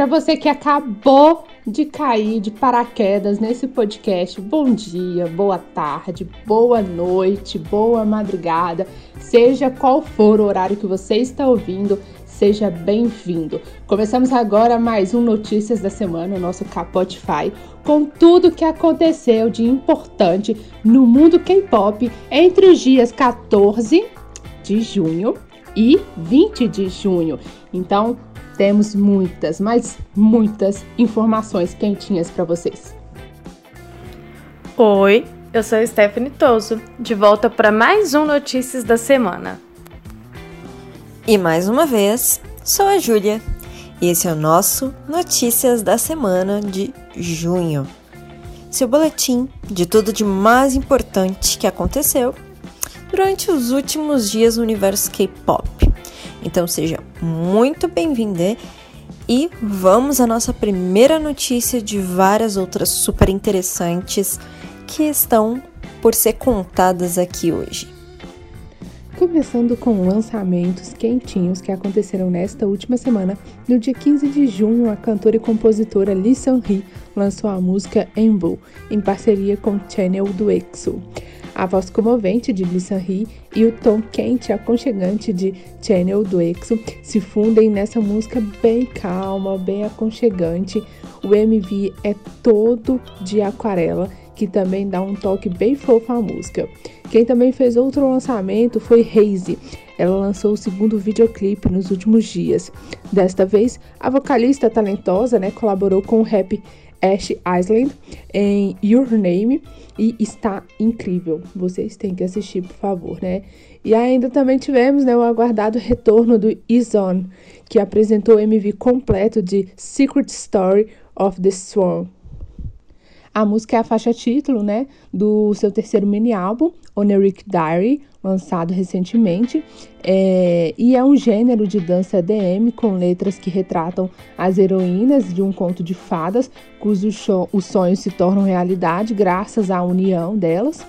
para você que acabou de cair de paraquedas nesse podcast, bom dia, boa tarde, boa noite, boa madrugada, seja qual for o horário que você está ouvindo, seja bem-vindo. Começamos agora mais um Notícias da Semana, o nosso Capotify, com tudo que aconteceu de importante no mundo K-pop entre os dias 14 de junho e 20 de junho. Então, temos muitas, mas muitas informações quentinhas para vocês. Oi, eu sou a Stephanie Toso, de volta para mais um Notícias da Semana. E mais uma vez, sou a Júlia, e esse é o nosso Notícias da Semana de junho. Seu boletim de tudo de mais importante que aconteceu durante os últimos dias no universo K-pop. Então seja muito bem-vinda e vamos à nossa primeira notícia de várias outras super interessantes que estão por ser contadas aqui hoje. Começando com lançamentos quentinhos que aconteceram nesta última semana. No dia 15 de junho, a cantora e compositora Lee Sun-hee lançou a música Embo, em parceria com Channel do EXO. A voz comovente de Sun-hee e o tom quente e aconchegante de Channel do EXO se fundem nessa música bem calma, bem aconchegante. O MV é todo de aquarela, que também dá um toque bem fofo à música. Quem também fez outro lançamento foi Haze. Ela lançou o segundo videoclipe nos últimos dias. Desta vez, a vocalista talentosa né, colaborou com o rap Ash Island em Your Name e está incrível. Vocês têm que assistir, por favor, né? E ainda também tivemos né, o aguardado retorno do Izon, que apresentou o MV completo de Secret Story of the Swan. A música é a faixa título, né, do seu terceiro mini álbum, Oneric Diary, lançado recentemente, é, e é um gênero de dança EDM com letras que retratam as heroínas de um conto de fadas, cujos os sonhos se tornam realidade graças à união delas.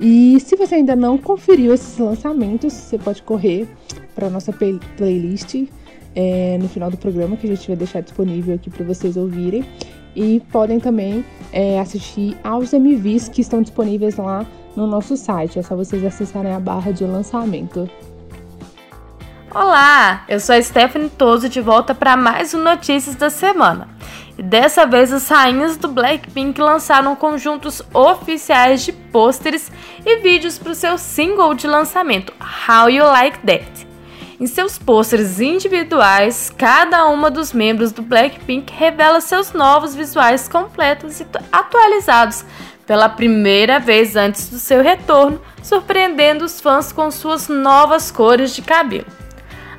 E se você ainda não conferiu esses lançamentos, você pode correr para nossa play playlist é, no final do programa, que a gente vai deixar disponível aqui para vocês ouvirem e podem também é, assistir aos MVs que estão disponíveis lá no nosso site. É só vocês acessarem a barra de lançamento. Olá, eu sou a Stephanie Toso de volta para mais um Notícias da Semana. E dessa vez as rainhas do Blackpink lançaram conjuntos oficiais de pôsteres e vídeos para o seu single de lançamento, How You Like That. Em seus pôsteres individuais, cada uma dos membros do Blackpink revela seus novos visuais completos e atualizados pela primeira vez antes do seu retorno, surpreendendo os fãs com suas novas cores de cabelo.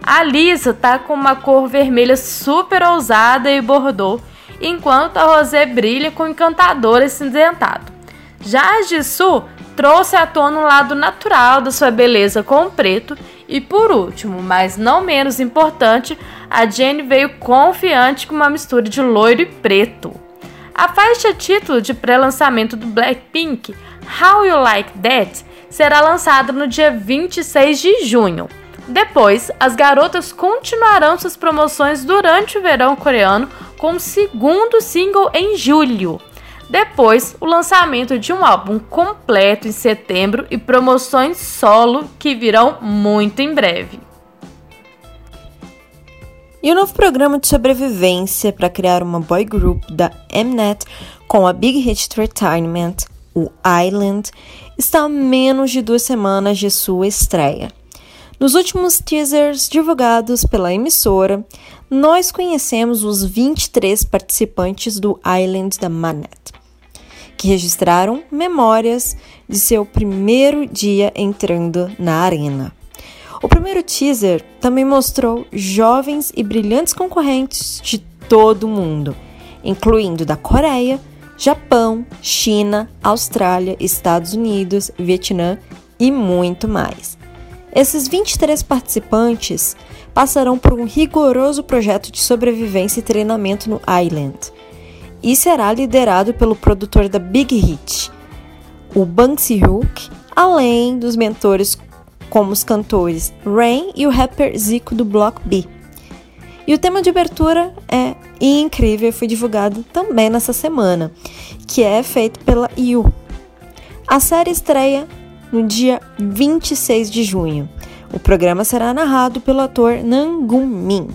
A Lisa tá com uma cor vermelha super ousada e bordô, enquanto a Rosé brilha com encantador acinzentado. Já a Jisoo trouxe à tona um lado natural da sua beleza com o preto e por último, mas não menos importante, a Jenny veio confiante com uma mistura de loiro e preto. A faixa título de pré-lançamento do Blackpink, How You Like That, será lançada no dia 26 de junho. Depois, as garotas continuarão suas promoções durante o verão coreano com o segundo single em julho. Depois, o lançamento de um álbum completo em setembro e promoções solo que virão muito em breve. E o novo programa de sobrevivência para criar uma boy group da Mnet com a Big Hit Entertainment, o Island, está a menos de duas semanas de sua estreia. Nos últimos teasers divulgados pela emissora, nós conhecemos os 23 participantes do Island da Manet, que registraram memórias de seu primeiro dia entrando na arena. O primeiro teaser também mostrou jovens e brilhantes concorrentes de todo o mundo, incluindo da Coreia, Japão, China, Austrália, Estados Unidos, Vietnã e muito mais. Esses 23 participantes passarão por um rigoroso projeto de sobrevivência e treinamento no Island e será liderado pelo produtor da Big Hit, o Bang Si-hook, além dos mentores como os cantores Rain e o rapper Zico do Block B. E o tema de abertura é incrível e foi divulgado também nessa semana, que é feito pela Yu. A série estreia no dia 26 de junho. O programa será narrado pelo ator Nangum Min.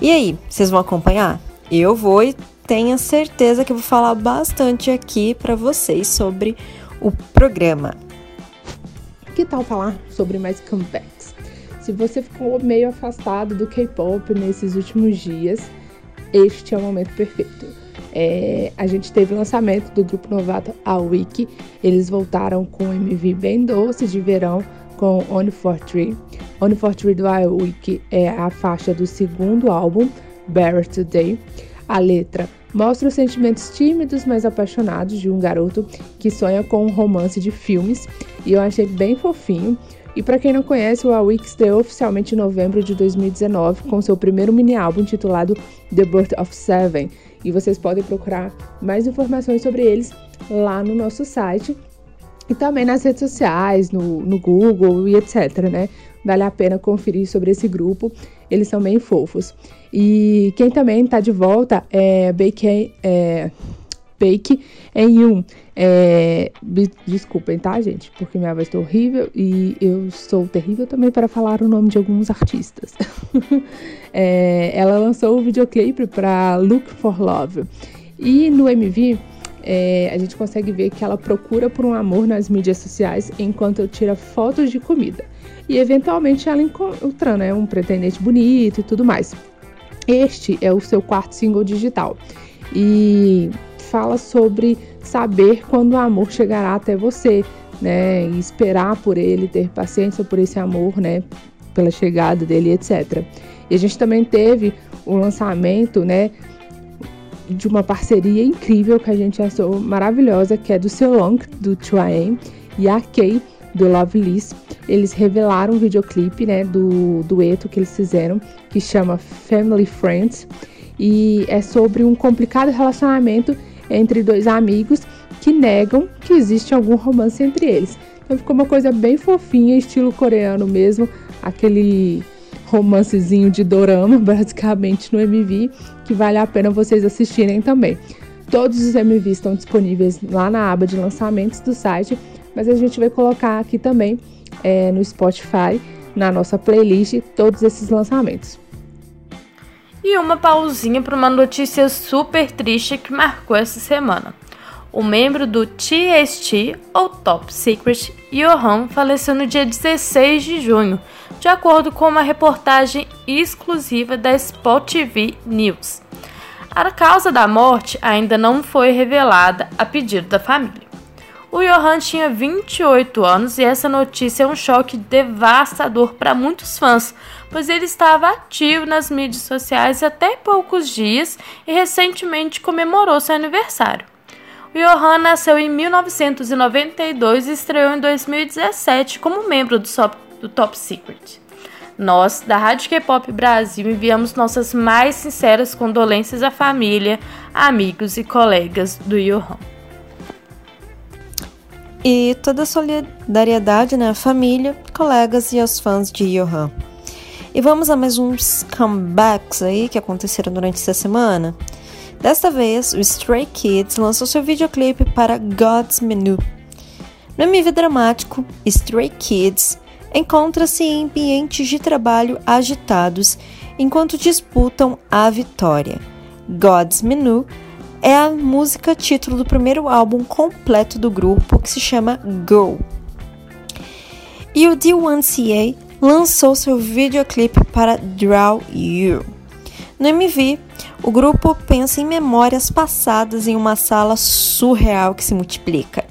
E aí, vocês vão acompanhar? Eu vou e tenha certeza que eu vou falar bastante aqui para vocês sobre o programa. Que tal falar sobre mais comebacks? Se você ficou meio afastado do K-pop nesses últimos dias, este é o momento perfeito. É, a gente teve o lançamento do grupo novato A Wiki. Eles voltaram com um MV bem doce de verão com Only for Three. Only for Three do A Wiki é a faixa do segundo álbum, Better Today. A letra mostra os sentimentos tímidos, mas apaixonados de um garoto que sonha com um romance de filmes, e eu achei bem fofinho. E para quem não conhece, o Awik estreou oficialmente em novembro de 2019 com seu primeiro mini álbum intitulado The Birth of Seven. E vocês podem procurar mais informações sobre eles lá no nosso site e também nas redes sociais, no, no Google e etc, né? Vale a pena conferir sobre esse grupo, eles são bem fofos. E quem também está de volta é Bake, é, Bake em Yun. É, desculpem, tá, gente? Porque minha voz está horrível e eu sou terrível também para falar o nome de alguns artistas. é, ela lançou o videoclipe para Look for Love. E no MV, é, a gente consegue ver que ela procura por um amor nas mídias sociais enquanto tira fotos de comida. E eventualmente ela encontra né, um pretendente bonito e tudo mais. Este é o seu quarto single digital e fala sobre saber quando o amor chegará até você, né? E esperar por ele, ter paciência por esse amor, né? Pela chegada dele, etc. E a gente também teve o lançamento, né? De uma parceria incrível que a gente achou maravilhosa, que é do Long, do 2AM, e a Kay, do Liz, eles revelaram um videoclipe, né, do dueto que eles fizeram, que chama Family Friends, e é sobre um complicado relacionamento entre dois amigos que negam que existe algum romance entre eles. Então ficou uma coisa bem fofinha, estilo coreano mesmo, aquele romancezinho de dorama, basicamente no MV, que vale a pena vocês assistirem também. Todos os MVs estão disponíveis lá na aba de lançamentos do site mas a gente vai colocar aqui também é, no Spotify, na nossa playlist, todos esses lançamentos. E uma pausinha para uma notícia super triste que marcou essa semana. O membro do TST, ou Top Secret, Johan, faleceu no dia 16 de junho, de acordo com uma reportagem exclusiva da Spot TV News. A causa da morte ainda não foi revelada a pedido da família. O Johan tinha 28 anos e essa notícia é um choque devastador para muitos fãs, pois ele estava ativo nas mídias sociais até poucos dias e recentemente comemorou seu aniversário. O Johan nasceu em 1992 e estreou em 2017 como membro do, do Top Secret. Nós, da Rádio K-Pop Brasil, enviamos nossas mais sinceras condolências à família, amigos e colegas do Johan e toda a solidariedade né, à família, colegas e aos fãs de Johan. E vamos a mais uns comebacks aí que aconteceram durante essa semana. Desta vez, o Stray Kids lançou seu videoclipe para God's Menu. No MV dramático, Stray Kids encontra-se em ambientes de trabalho agitados enquanto disputam a vitória. God's Menu é a música título do primeiro álbum completo do grupo, que se chama Go. E o D1CA lançou seu videoclipe para Draw You. No MV, o grupo pensa em memórias passadas em uma sala surreal que se multiplica.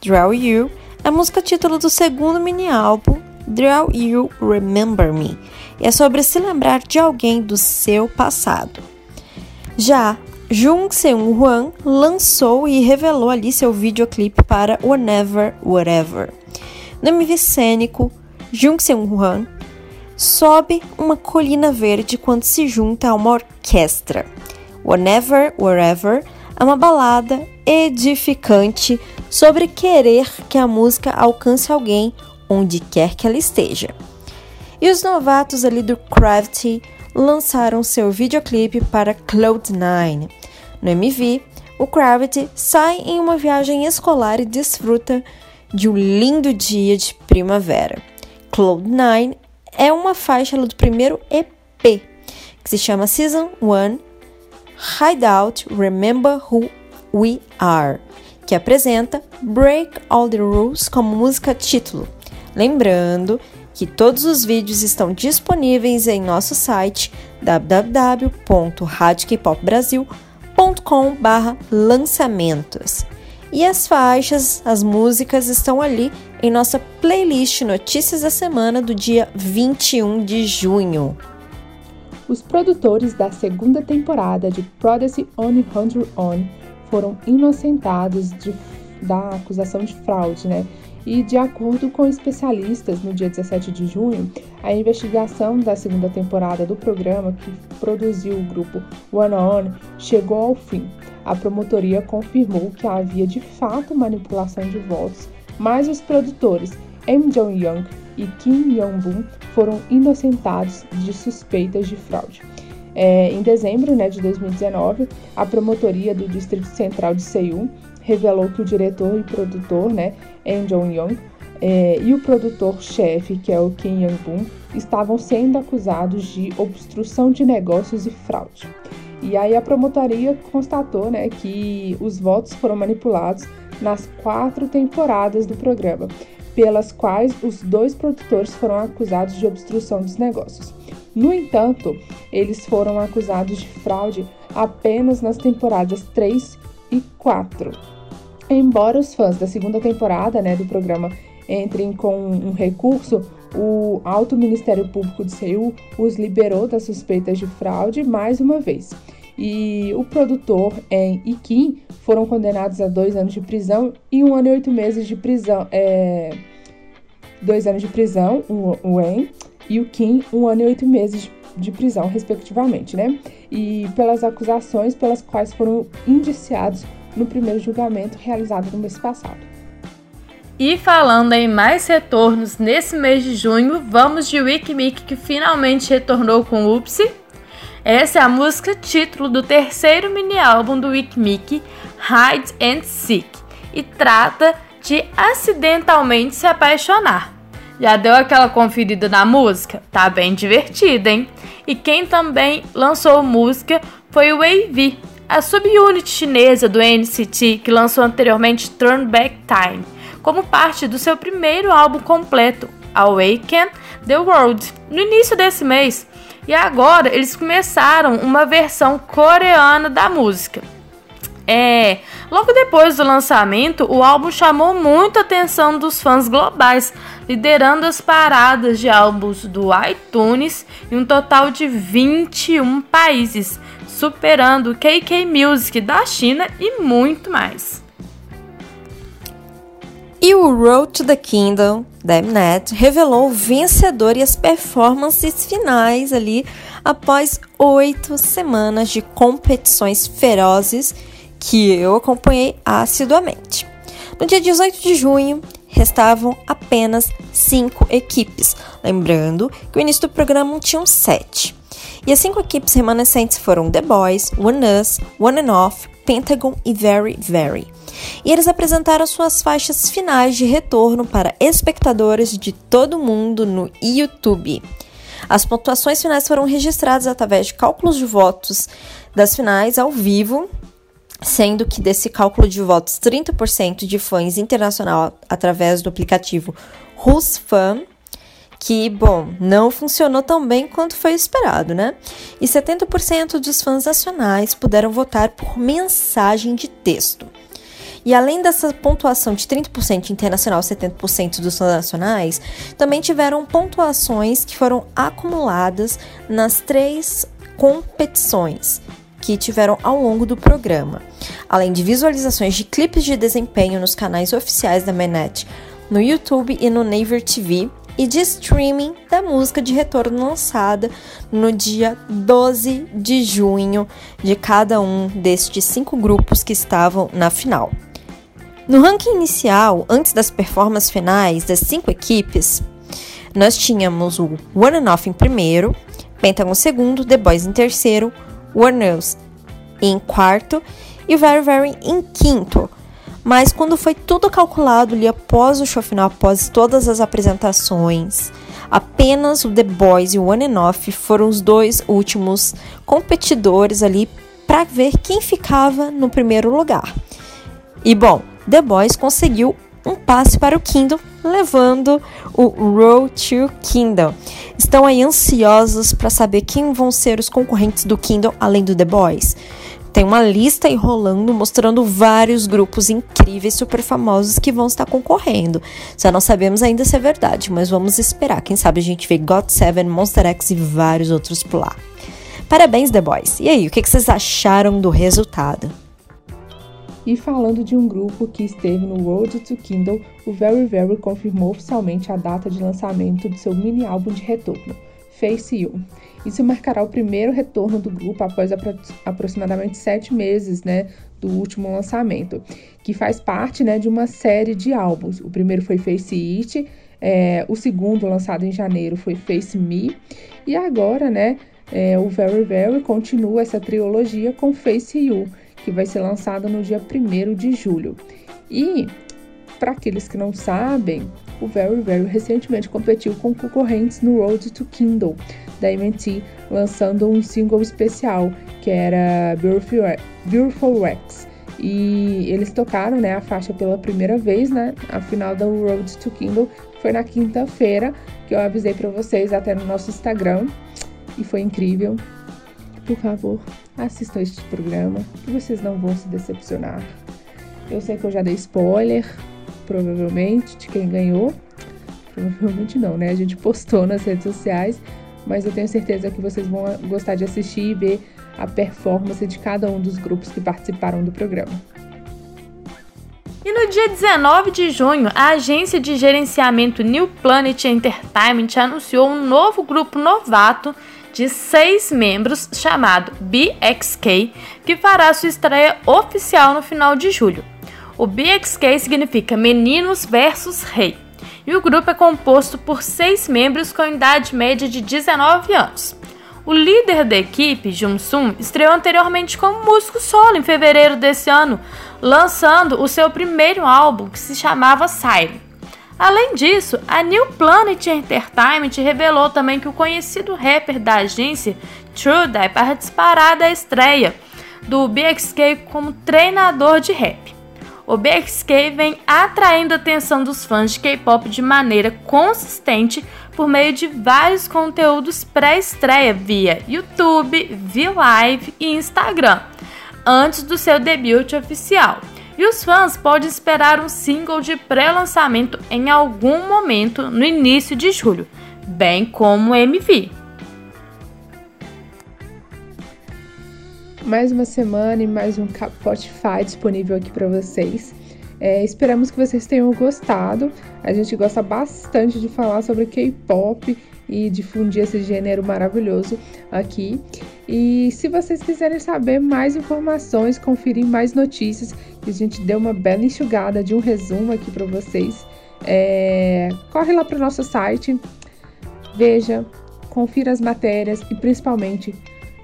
Draw You é a música título do segundo mini álbum Draw You Remember Me e é sobre se lembrar de alguém do seu passado. Já Jung Seung Hwan lançou e revelou ali seu videoclipe para Whenever Whatever. No MV cênico, Jung Seung Hwan sobe uma colina verde quando se junta a uma orquestra. Whenever Wherever é uma balada edificante sobre querer que a música alcance alguém onde quer que ela esteja. E os novatos ali do Gravity lançaram seu videoclipe para Cloud9. No MV, o Gravity sai em uma viagem escolar e desfruta de um lindo dia de primavera. Cloud9 é uma faixa do primeiro EP, que se chama Season 1 Hideout Remember Who We Are, que apresenta Break All the Rules como música título. Lembrando que todos os vídeos estão disponíveis em nosso site www.radiokpopbrasil.com/lançamentos. E as faixas, as músicas estão ali em nossa playlist Notícias da Semana do dia 21 de junho. Os produtores da segunda temporada de Prodigy On 100 On foram inocentados de, da acusação de fraude, né? E de acordo com especialistas, no dia 17 de junho, a investigação da segunda temporada do programa, que produziu o grupo One On, chegou ao fim a promotoria confirmou que havia de fato manipulação de votos, mas os produtores M. Jong-young e Kim Yong-boon foram inocentados de suspeitas de fraude. É, em dezembro né, de 2019, a promotoria do Distrito Central de Seul revelou que o diretor e produtor, né, M. Jong-young, é, e o produtor-chefe, que é o Kim Young-boon, estavam sendo acusados de obstrução de negócios e fraude. E aí a promotoria constatou né, que os votos foram manipulados nas quatro temporadas do programa, pelas quais os dois produtores foram acusados de obstrução dos negócios. No entanto, eles foram acusados de fraude apenas nas temporadas 3 e 4. Embora os fãs da segunda temporada né, do programa entrem com um recurso, o Alto Ministério Público de Seul os liberou das suspeitas de fraude mais uma vez. E o produtor En e Kim foram condenados a dois anos de prisão e um ano e oito meses de prisão. É, dois anos de prisão, o, En, e o Kim, um ano e oito meses de prisão, respectivamente, né? E pelas acusações pelas quais foram indiciados no primeiro julgamento realizado no mês passado. E falando em mais retornos nesse mês de junho, vamos de Wikimik que finalmente retornou com Upsi. Essa é a música título do terceiro mini álbum do Wikimik, Hide and Seek, e trata de acidentalmente se apaixonar. Já deu aquela conferida na música? Tá bem divertida, hein? E quem também lançou música foi o Wavy, a subunit chinesa do NCT que lançou anteriormente Turn Back Time como parte do seu primeiro álbum completo, Awaken the World, no início desse mês. E agora eles começaram uma versão coreana da música. É, logo depois do lançamento, o álbum chamou muito a atenção dos fãs globais, liderando as paradas de álbuns do iTunes em um total de 21 países, superando o KK Music da China e muito mais. E o Road to the Kingdom da Mnet revelou o vencedor e as performances finais ali após oito semanas de competições ferozes que eu acompanhei assiduamente. No dia 18 de junho, restavam apenas cinco equipes, lembrando que o início do programa tinham sete. E as cinco equipes remanescentes foram The Boys, One Us, One and Off, Pentagon e Very Very e eles apresentaram suas faixas finais de retorno para espectadores de todo mundo no YouTube. As pontuações finais foram registradas através de cálculos de votos das finais ao vivo, sendo que desse cálculo de votos, 30% de fãs internacional através do aplicativo RusFan, que, bom, não funcionou tão bem quanto foi esperado, né? E 70% dos fãs nacionais puderam votar por mensagem de texto. E além dessa pontuação de 30% internacional, 70% dos nacionais, também tiveram pontuações que foram acumuladas nas três competições que tiveram ao longo do programa, além de visualizações de clipes de desempenho nos canais oficiais da Manet, no YouTube e no Naver TV, e de streaming da música de retorno lançada no dia 12 de junho de cada um destes cinco grupos que estavam na final. No ranking inicial, antes das performances finais das cinco equipes, nós tínhamos o One and Off em primeiro, Pentagon em segundo, The Boys em terceiro, Warners em quarto e Very Very em quinto. Mas quando foi tudo calculado ali após o show final, após todas as apresentações, apenas o The Boys e o One Off foram os dois últimos competidores ali para ver quem ficava no primeiro lugar. E bom, The Boys conseguiu um passe para o Kingdom, levando o Road to Kingdom. Estão aí ansiosos para saber quem vão ser os concorrentes do Kingdom além do The Boys. Tem uma lista aí rolando mostrando vários grupos incríveis, super famosos que vão estar concorrendo. Só não sabemos ainda se é verdade, mas vamos esperar. Quem sabe a gente vê God Seven, Monster X e vários outros por lá. Parabéns, The Boys! E aí, o que vocês acharam do resultado? E falando de um grupo que esteve no Road to Kindle, o Very Very confirmou oficialmente a data de lançamento do seu mini álbum de retorno, Face You. Isso marcará o primeiro retorno do grupo após apro aproximadamente sete meses né, do último lançamento, que faz parte né, de uma série de álbuns. O primeiro foi Face It, é, o segundo, lançado em janeiro, foi Face Me, e agora né, é, o Very Very continua essa trilogia com Face You que vai ser lançado no dia 1 de julho. E, para aqueles que não sabem, o Very Very recentemente competiu com concorrentes no Road to Kindle da MT, lançando um single especial que era Beautiful, Beautiful Rex. E eles tocaram né, a faixa pela primeira vez, né? A final da Road to Kindle foi na quinta-feira, que eu avisei para vocês até no nosso Instagram. E foi incrível. Por favor, assistam este programa, que vocês não vão se decepcionar. Eu sei que eu já dei spoiler, provavelmente, de quem ganhou. Provavelmente não, né? A gente postou nas redes sociais, mas eu tenho certeza que vocês vão gostar de assistir e ver a performance de cada um dos grupos que participaram do programa. E no dia 19 de junho, a agência de gerenciamento New Planet Entertainment anunciou um novo grupo novato de seis membros chamado BXK, que fará sua estreia oficial no final de julho. O BXK significa Meninos versus Rei, e o grupo é composto por seis membros com idade média de 19 anos. O líder da equipe, Jung-sung, estreou anteriormente como músico solo em fevereiro desse ano, lançando o seu primeiro álbum que se chamava Siren. Além disso, a New Planet Entertainment revelou também que o conhecido rapper da agência, Trudy, participará da estreia do BXK como treinador de rap. O BXK vem atraindo a atenção dos fãs de K-pop de maneira consistente por meio de vários conteúdos pré-estreia via YouTube, V-Live e Instagram, antes do seu debut oficial e os fãs podem esperar um single de pré-lançamento em algum momento no início de julho, bem como o MV. Mais uma semana e mais um Spotify disponível aqui para vocês. É, esperamos que vocês tenham gostado. A gente gosta bastante de falar sobre K-pop e difundir esse gênero maravilhoso aqui. E se vocês quiserem saber mais informações, conferir mais notícias, a gente deu uma bela enxugada de um resumo aqui para vocês. É... Corre lá para o nosso site, veja, confira as matérias e principalmente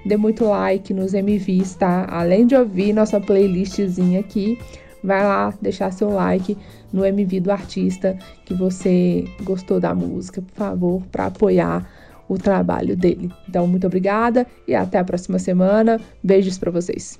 dê muito like nos MVs, tá? Além de ouvir nossa playlistzinha aqui, vai lá deixar seu like no MV do artista que você gostou da música, por favor, para apoiar o trabalho dele. Então, muito obrigada e até a próxima semana. Beijos para vocês.